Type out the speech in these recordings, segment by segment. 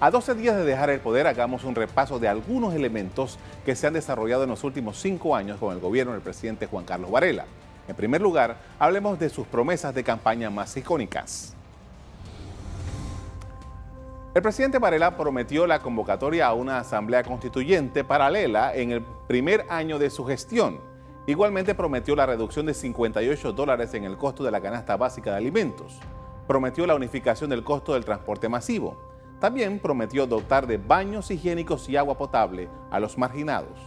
A 12 días de dejar el poder, hagamos un repaso de algunos elementos que se han desarrollado en los últimos cinco años con el gobierno del presidente Juan Carlos Varela. En primer lugar, hablemos de sus promesas de campaña más icónicas. El presidente Varela prometió la convocatoria a una asamblea constituyente paralela en el primer año de su gestión. Igualmente prometió la reducción de 58 dólares en el costo de la canasta básica de alimentos. Prometió la unificación del costo del transporte masivo. También prometió dotar de baños higiénicos y agua potable a los marginados.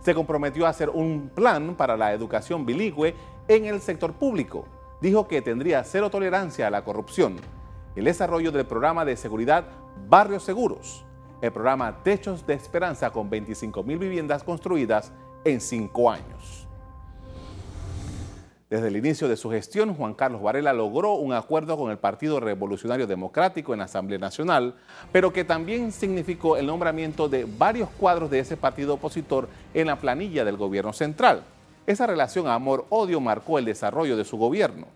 Se comprometió a hacer un plan para la educación bilingüe en el sector público. Dijo que tendría cero tolerancia a la corrupción. El desarrollo del programa de seguridad Barrios Seguros. El programa Techos de Esperanza con 25 mil viviendas construidas en cinco años. Desde el inicio de su gestión, Juan Carlos Varela logró un acuerdo con el Partido Revolucionario Democrático en la Asamblea Nacional, pero que también significó el nombramiento de varios cuadros de ese partido opositor en la planilla del gobierno central. Esa relación amor-odio marcó el desarrollo de su gobierno.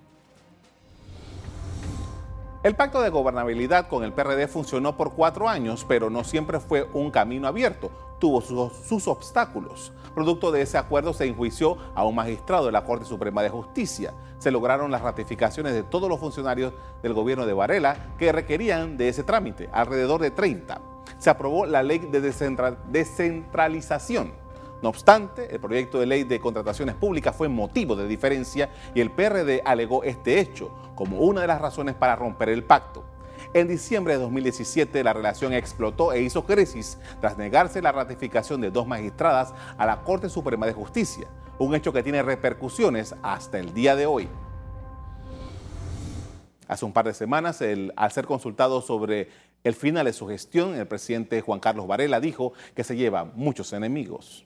El pacto de gobernabilidad con el PRD funcionó por cuatro años, pero no siempre fue un camino abierto tuvo sus, obstáculos. Producto de ese acuerdo se enjuició a un magistrado de la Corte Suprema de Justicia. Se lograron las ratificaciones de todos los funcionarios del gobierno de Varela que requerían de ese trámite, alrededor de 30. Se aprobó la ley de descentralización. No obstante, el proyecto de ley de contrataciones públicas fue motivo de diferencia y el PRD alegó este hecho como una de las razones para romper el pacto. En diciembre de 2017 la relación explotó e hizo crisis tras negarse la ratificación de dos magistradas a la Corte Suprema de Justicia, un hecho que tiene repercusiones hasta el día de hoy. Hace un par de semanas, al ser consultado sobre el final de su gestión, el presidente Juan Carlos Varela dijo que se lleva muchos enemigos.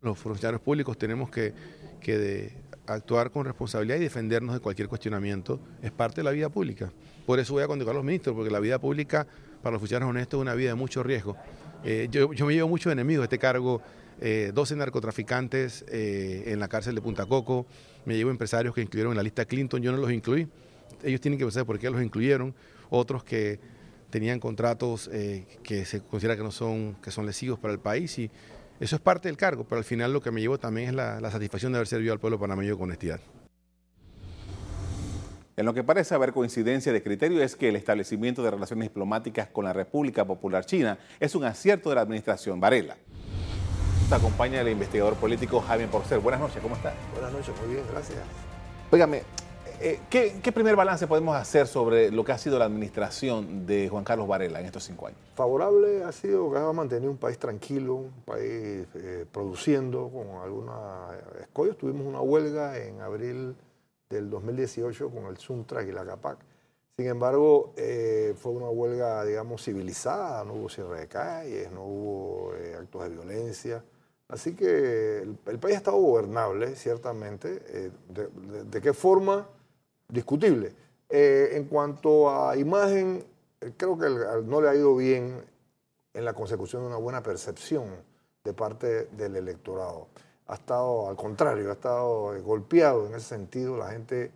Los funcionarios públicos tenemos que, que actuar con responsabilidad y defendernos de cualquier cuestionamiento es parte de la vida pública. Por eso voy a condenar a los ministros, porque la vida pública para los funcionarios honestos es una vida de mucho riesgo. Eh, yo, me llevo muchos enemigos de este cargo, 12 eh, narcotraficantes eh, en la cárcel de Punta Coco, me llevo empresarios que incluyeron en la lista Clinton, yo no los incluí, ellos tienen que pensar por qué los incluyeron, otros que tenían contratos que se considera que no son, que son lesivos para el país y eso es parte del cargo, pero al final lo que me llevo también es la, satisfacción de haber servido al pueblo panameño con honestidad. En lo que parece haber coincidencia de criterio es que el establecimiento de relaciones diplomáticas con la República Popular China es un acierto de la administración Varela. Nos acompaña el investigador político Javier Porcer. Buenas noches, ¿cómo está? Buenas noches, muy bien, gracias. Óigame, eh, ¿qué, primer balance podemos hacer sobre lo que ha sido la administración de Juan Carlos Varela en estos cinco años? Favorable ha sido que ha mantenido un país tranquilo, un país eh, produciendo con algunos escollos. Tuvimos una huelga en abril del 2018 con el Suntrack y la CAPAC. Sin embargo, eh, fue una huelga, digamos, civilizada, no hubo cierre de calles, no hubo actos de violencia. Así que el, país ha estado gobernable, ciertamente. de qué forma? Discutible. Eh, en cuanto a imagen, creo que no le ha ido bien en la consecución de una buena percepción de parte del electorado. Ha estado, al contrario, ha estado eh, golpeado en ese sentido. La gente,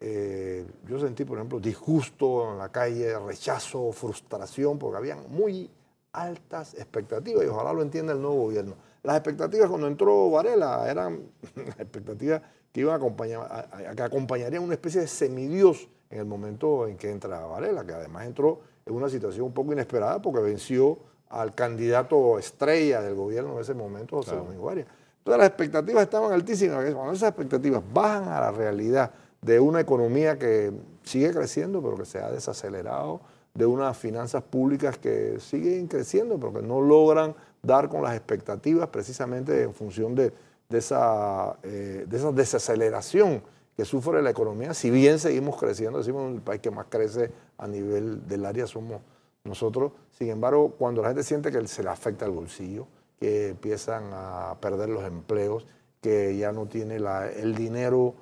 eh, yo sentí, por ejemplo, disgusto en la calle, rechazo, frustración, porque habían muy altas expectativas y ojalá lo entienda el nuevo gobierno. Las expectativas cuando entró Varela eran expectativas que, iban a acompañar, que acompañarían una especie de semidios en el momento en que entra Varela, que además entró en una situación un poco inesperada porque venció al candidato estrella del gobierno en ese momento, José Domingo Arias. Entonces las expectativas estaban altísimas. Cuando esas expectativas bajan a la realidad de una economía que sigue creciendo pero que se ha desacelerado, de unas finanzas públicas que siguen creciendo pero que no logran dar con las expectativas precisamente en función de, esa, eh, de esa desaceleración que sufre la economía, si bien seguimos creciendo, decimos el país que más crece a nivel del área somos nosotros, sin embargo, cuando la gente siente que se le afecta el bolsillo, que empiezan a perder los empleos, que ya no tiene el dinero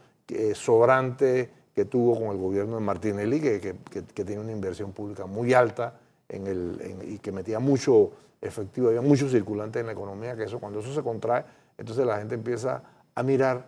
sobrante que tuvo con el gobierno de Martinelli, que, que, tiene una inversión pública muy alta y que metía mucho efectivo, había mucho circulante en la economía, que eso cuando eso se contrae, entonces la gente empieza a mirar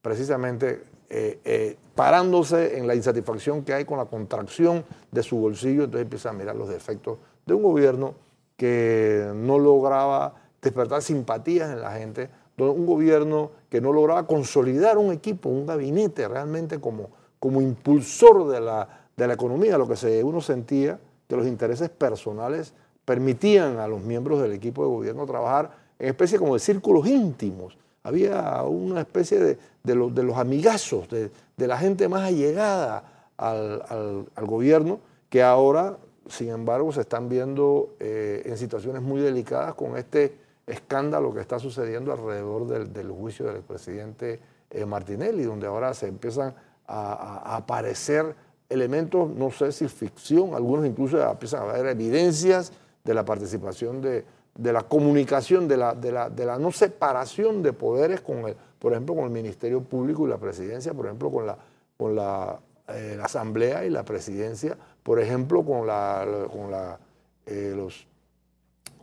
precisamente eh, parándose en la insatisfacción que hay con la contracción de su bolsillo, entonces empieza a mirar los defectos de un gobierno que no lograba despertar simpatías en la gente, un gobierno que no lograba consolidar un equipo, un gabinete realmente como, como impulsor de la, de la economía, lo que se, uno sentía que los intereses personales permitían a los miembros del equipo de gobierno trabajar en especie como de círculos íntimos. Había una especie de, de, los amigazos, de, la gente más allegada al, gobierno, que ahora, sin embargo, se están viendo eh, en situaciones muy delicadas con este escándalo que está sucediendo alrededor del, juicio del presidente eh, Martinelli, donde ahora se empiezan a, aparecer elementos, no sé si ficción, algunos incluso empiezan a haber evidencias de la participación de, la comunicación, de la, de, la, no separación de poderes con el, por ejemplo, con el Ministerio Público y la Presidencia, por ejemplo, con la, con la, eh, Asamblea y la Presidencia, por ejemplo, con, la, con la, eh, los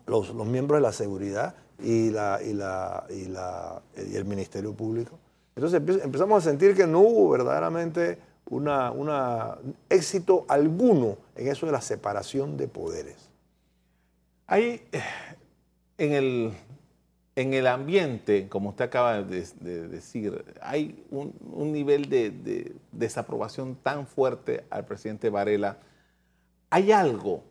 los, miembros de la seguridad y, la, y, la, y, la, y el Ministerio Público. Entonces empezamos a sentir que no hubo verdaderamente una, una, éxito alguno en eso de la separación de poderes. Hay en el, en el ambiente, como usted acaba de, decir, hay un, un nivel de, de, desaprobación tan fuerte al presidente Varela. ¿Hay algo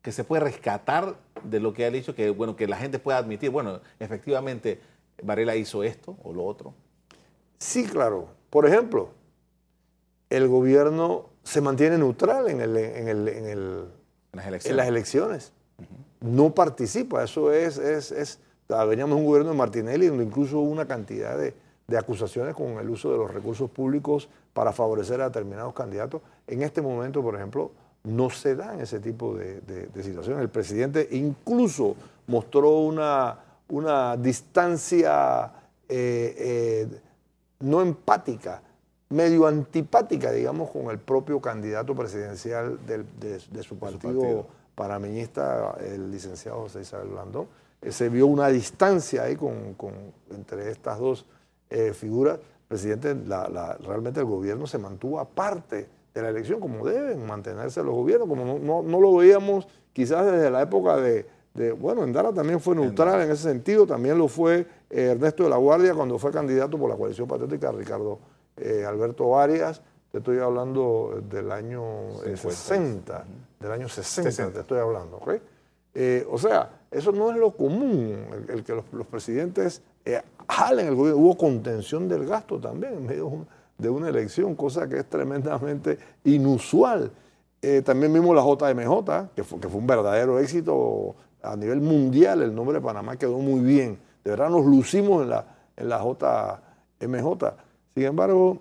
que se puede rescatar de lo que ha dicho, que, bueno, que la gente pueda admitir, bueno, efectivamente Varela hizo esto o lo otro? Sí, claro. Por ejemplo, el gobierno se mantiene neutral en, el, en, el, en, las elecciones. En las elecciones. No participa. Eso es, es, es, veníamos un gobierno de Martinelli donde incluso hubo una cantidad de, de acusaciones con el uso de los recursos públicos para favorecer a determinados candidatos. En este momento, por ejemplo, no se dan ese tipo de, situaciones. El presidente incluso mostró una, una distancia eh, eh, no empática, medio antipática, digamos, con el propio candidato presidencial de, su partido, parameñista, el licenciado José Isabel Blandón. Eh, se vio una distancia ahí con, entre estas dos figuras. Presidente, realmente el gobierno se mantuvo aparte de la elección, como deben mantenerse los gobiernos, como no, lo veíamos quizás desde la época de, bueno, Endara también fue neutral en ese sentido, también lo fue eh, Ernesto de la Guardia cuando fue candidato por la coalición patriótica Ricardo eh, Alberto Arias, te estoy hablando del año 60, eh, del año 60, te estoy hablando, ¿ok? o sea, eso no es lo común, el, que los, presidentes jalen el gobierno, hubo contención del gasto también en medio de un de una elección, cosa que es tremendamente inusual. Eh, también vimos la JMJ, que fue, que fue un verdadero éxito a nivel mundial. El nombre de Panamá quedó muy bien. De verdad nos lucimos en la, en la JMJ. Sin embargo,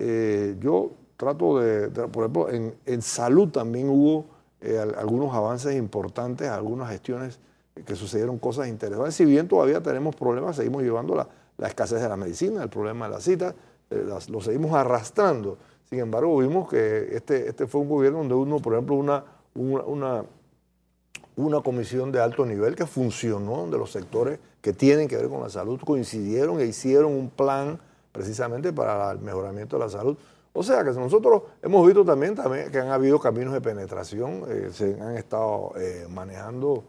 eh, yo trato de, por ejemplo, en, salud también hubo eh, algunos avances importantes, algunas gestiones que sucedieron cosas interesantes. Si bien todavía tenemos problemas, seguimos llevando la, la escasez de la medicina, el problema de la cita, eh, lo seguimos arrastrando. Sin embargo, vimos que este, este fue un gobierno donde uno, por ejemplo, una, una, una, comisión de alto nivel que funcionó, donde los sectores que tienen que ver con la salud coincidieron e hicieron un plan precisamente para el mejoramiento de la salud. O sea que nosotros hemos visto también, también que han habido caminos de penetración, eh, se han estado eh, manejando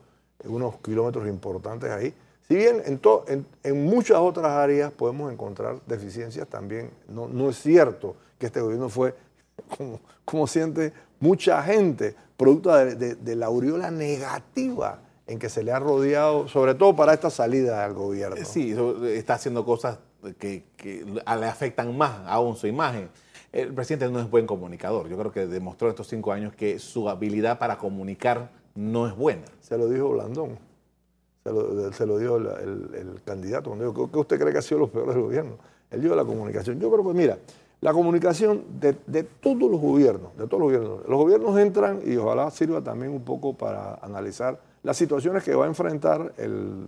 unos kilómetros importantes ahí. Si bien en, en, muchas otras áreas podemos encontrar deficiencias, también no, es cierto que este gobierno fue, como, siente mucha gente, producto de, la aureola negativa en que se le ha rodeado, sobre todo para esta salida del gobierno. Sí, está haciendo cosas que, le afectan más aún su imagen. El presidente no es buen comunicador. Yo creo que demostró estos cinco años que su habilidad para comunicar no es buena. Se lo dijo Blandón se lo, dio el, candidato. ¿Qué usted cree que ha sido lo peor del gobierno? Él dio la comunicación. Yo creo que, mira, la comunicación de, todos los gobiernos, de todos los gobiernos, los gobiernos entran y ojalá sirva también un poco para analizar las situaciones que va a enfrentar el,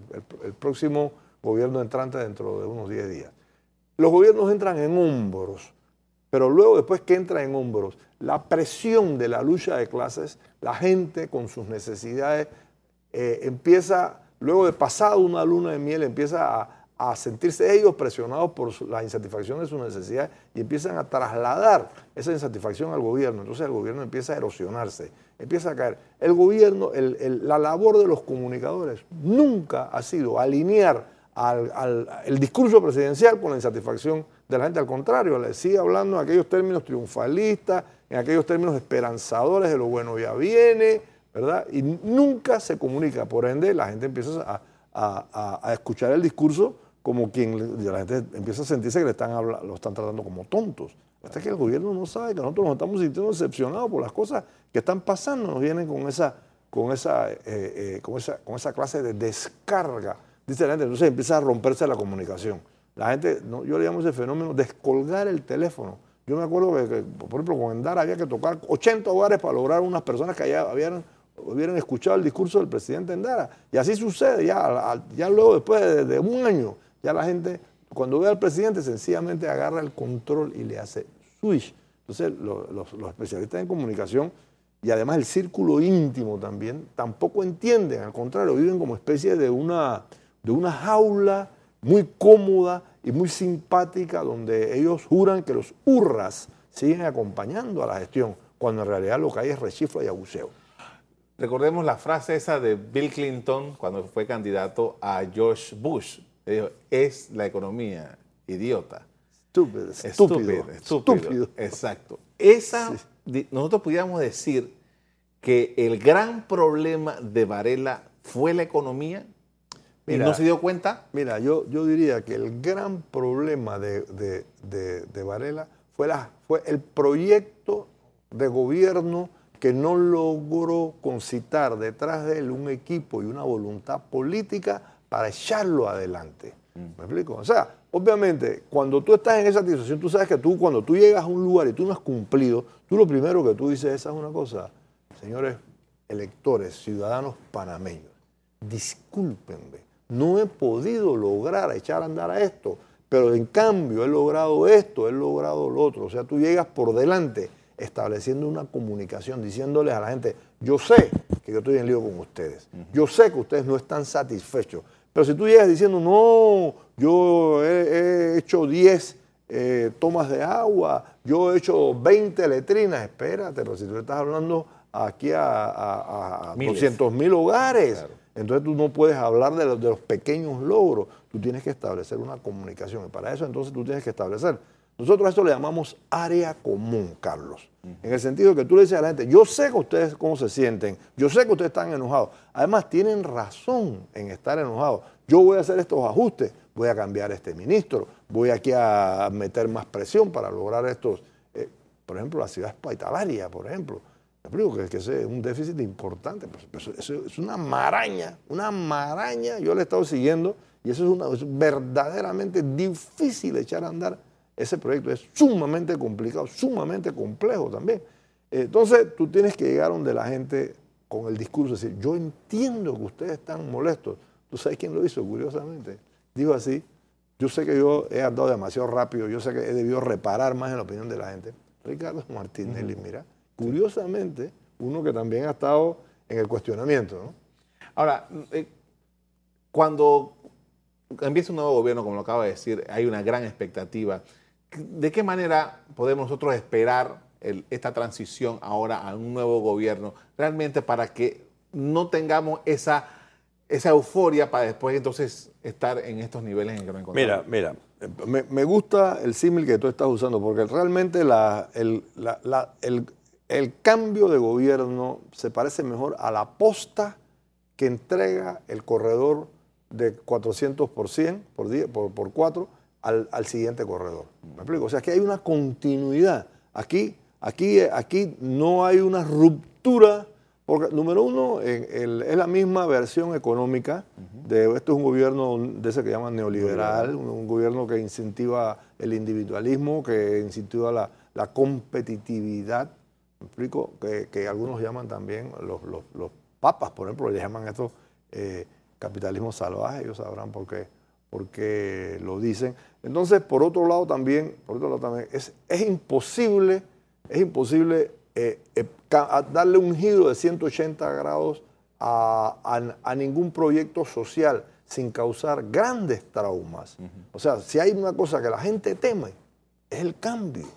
próximo gobierno entrante dentro de unos 10 días. Los gobiernos entran en hombros, pero luego después que entran en hombros, la presión de la lucha de clases, la gente con sus necesidades eh, empieza luego de pasado una luna de miel, empieza a, a sentirse ellos presionados por la insatisfacción de sus necesidades y empiezan a trasladar esa insatisfacción al gobierno. Entonces el gobierno empieza a erosionarse, empieza a caer. El gobierno, la labor de los comunicadores nunca ha sido alinear el discurso presidencial con la insatisfacción de la gente. Al contrario, le sigue hablando en aquellos términos triunfalistas, en aquellos términos esperanzadores de lo bueno ya viene, ¿verdad? Y nunca se comunica. Por ende, la gente empieza a escuchar el discurso como quien la gente empieza a sentirse que le están lo están tratando como tontos. Hasta que el gobierno no sabe que nosotros nos estamos sintiendo decepcionados por las cosas que están pasando, nos vienen con esa, con esa, eh, eh, con esa, con esa clase de descarga. Dice la gente, entonces empieza a romperse la comunicación. La gente, yo le llamo ese fenómeno descolgar el teléfono. Yo me acuerdo que, por ejemplo, con Endara había que tocar 80 hogares para lograr unas personas que allá habían, hubieran escuchado el discurso del presidente Endara. Y así sucede, ya, ya luego después de un año ya la gente, cuando ve al presidente, sencillamente agarra el control y le hace switch. Entonces, los, especialistas en comunicación y además el círculo íntimo también, tampoco entienden, al contrario, viven como especie de una, de una jaula muy cómoda y muy simpática donde ellos juran que los hurras siguen acompañando a la gestión, cuando en realidad lo que hay es rechifla y abuseo. Recordemos la frase esa de Bill Clinton cuando fue candidato a George Bush es la economía idiota. Estúpido, estúpido, estúpido. Exacto. Esa, nosotros pudiéramos decir que el gran problema de Varela fue la economía no se dio cuenta. Mira, yo, yo diría que el gran problema de, Varela fue, la, fue el proyecto de gobierno que no logró concitar detrás de él un equipo y una voluntad política para echarlo adelante. Mm. ¿Me explico? O sea, obviamente, cuando tú estás en esa situación, tú sabes que tú, cuando tú llegas a un lugar y tú no has cumplido, tú lo primero que tú dices, esa es una cosa, señores electores, ciudadanos panameños, discúlpenme, no he podido lograr echar a andar a esto, pero en cambio he logrado esto, he logrado lo otro. O sea, tú llegas por delante estableciendo una comunicación, diciéndoles a la gente, yo sé que yo estoy en lío con ustedes, yo sé que ustedes no están satisfechos, pero si tú llegas diciendo, no, yo he, hecho 10 eh, tomas de agua, yo he hecho 20 letrinas, espérate, pero si tú estás hablando aquí a, a, 200 mil hogares, entonces tú no puedes hablar de los, de los pequeños logros, tú tienes que establecer una comunicación y para eso entonces tú tienes que establecer. Nosotros a esto le llamamos área común, Carlos. En el sentido de que tú le dices a la gente, yo sé que ustedes cómo se sienten, yo sé que ustedes están enojados. Además, tienen razón en estar enojados. Yo voy a hacer estos ajustes, voy a cambiar este ministro, voy aquí a meter más presión para lograr estos. Eh, por ejemplo, la ciudad hospitalaria, por ejemplo. Yo que, que es un déficit importante. Pues, pues, eso, es una maraña, una maraña. Yo le he estado siguiendo y eso es, una, es verdaderamente difícil echar a andar ese proyecto es sumamente complicado, sumamente complejo también. Entonces tú tienes que llegar donde la gente con el discurso, decir, yo entiendo que ustedes están molestos. ¿Tú sabes quién lo hizo, curiosamente? Dijo así, yo sé que yo he andado demasiado rápido, yo sé que he debido reparar más en la opinión de la gente. Ricardo Martinelli, mira, curiosamente, uno que también ha estado en el cuestionamiento. Ahora, eh, cuando empieza un nuevo gobierno, como lo acaba de decir, hay una gran expectativa. ¿De qué manera podemos nosotros esperar esta transición ahora a un nuevo gobierno realmente para que no tengamos esa, esa euforia para después entonces estar en estos niveles en que nos encontramos? Mira, mira, me, gusta el símil que tú estás usando porque realmente la, el, el cambio de gobierno se parece mejor a la posta que entrega el corredor de 400 por 100, por, por, por 4, al, al, siguiente corredor. ¿Me explico? O sea, que hay una continuidad. Aquí, aquí, aquí no hay una ruptura, porque número uno, es la misma versión económica de, esto es un gobierno de ese que llaman neoliberal, un, gobierno que incentiva el individualismo, que incentiva la, la competitividad, ¿me explico? Que, que, algunos llaman también, los, los, los papas, por ejemplo, le llaman esto... Eh, capitalismo salvaje, ellos sabrán por qué, por qué lo dicen. Entonces, por otro lado también, por otro lado también es, es imposible, es imposible eh, eh, darle un giro de 180 grados a, ningún proyecto social sin causar grandes traumas. O sea, si hay una cosa que la gente teme, es el cambio.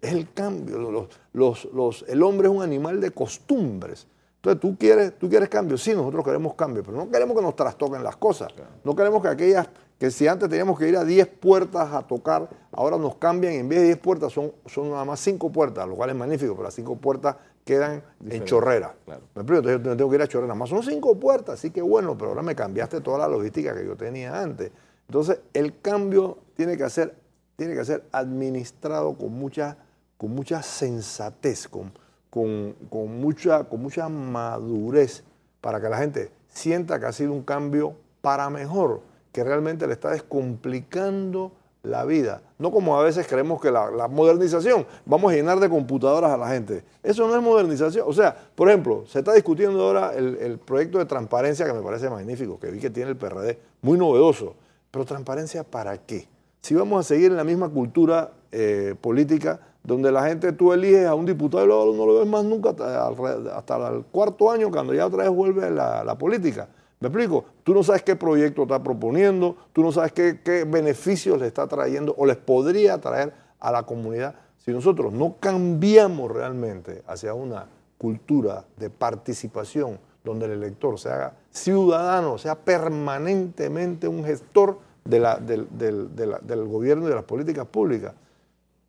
Es el cambio. Los, el hombre es un animal de costumbres. Entonces, ¿tú quieres, tú quieres cambio. Sí, nosotros queremos cambio, pero no queremos que nos trastoquen las cosas. No queremos que aquellas que si antes teníamos que ir a 10 puertas a tocar, ahora nos cambian y en vez de 10 puertas son, son nada más 5 puertas, lo cual es magnífico, pero las 5 puertas quedan en chorrera. Me entonces yo tengo que ir a chorrera, más son 5 puertas, así que bueno, pero ahora me cambiaste toda la logística que yo tenía antes. Entonces el cambio tiene que ser, tiene que ser administrado con mucha, con mucha sensatez, con, con, con, mucha, con mucha madurez, para que la gente sienta que ha sido un cambio para mejor que realmente le está descomplicando la vida. No como a veces creemos que la, modernización, vamos a llenar de computadoras a la gente. Eso no es modernización. O sea, por ejemplo, se está discutiendo ahora el, proyecto de transparencia que me parece magnífico, que vi que tiene el PRD, muy novedoso. Pero transparencia para qué? Si vamos a seguir en la misma cultura eh, política donde la gente tú eliges a un diputado y luego no lo ves más nunca hasta, el cuarto año cuando ya otra vez vuelve la, la política. ¿Me explico? Tú no sabes qué proyecto está proponiendo, tú no sabes qué, beneficios le está trayendo o les podría traer a la comunidad. Si nosotros no cambiamos realmente hacia una cultura de participación donde el elector se haga ciudadano, sea permanentemente un gestor del gobierno y de las políticas públicas,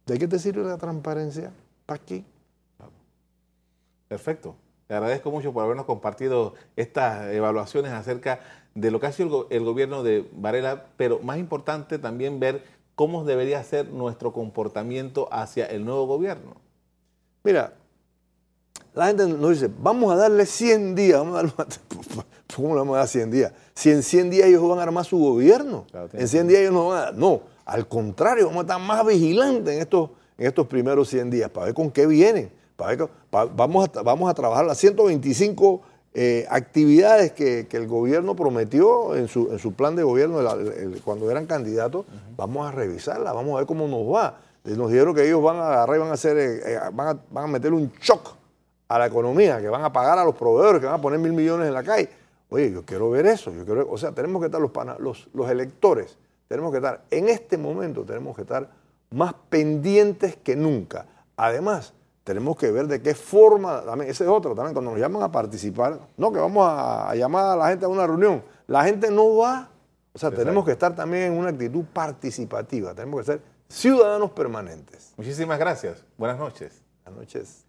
¿de qué te sirve la transparencia? ¿Para aquí? Perfecto. Le agradezco mucho por habernos compartido estas evaluaciones acerca de lo que ha sido el, gobierno de Varela, pero más importante también ver cómo debería ser nuestro comportamiento hacia el nuevo gobierno. Mira, la gente nos dice, vamos a darle 100 días, vamos a darle, ¿cómo le vamos a dar 100 días? Si en 100 días ellos van a armar su gobierno, en 100 días ellos no van a dar, no, al contrario, vamos a estar más vigilantes en estos, en estos primeros 100 días para ver con qué vienen vamos, a, vamos a trabajar las 125 eh, actividades que, el gobierno prometió en su, en su plan de gobierno cuando eran candidatos, vamos a revisarlas, vamos a ver cómo nos va. Nos dijeron que ellos van a agarrar y van a hacer, eh, eh, van, a, van a meter un shock a la economía, que van a pagar a los proveedores, que van a poner mil millones en la calle. Oye, yo quiero ver eso, yo quiero, o sea, tenemos que estar los, los, los electores, tenemos que estar, en este momento tenemos que estar más pendientes que nunca. Además, tenemos que ver de qué forma, también, ese es otro, también cuando nos llaman a participar, no que vamos a, llamar a la gente a una reunión, la gente no va, o sea, tenemos que estar también en una actitud participativa, tenemos que ser ciudadanos permanentes. Muchísimas gracias, buenas noches. Buenas noches.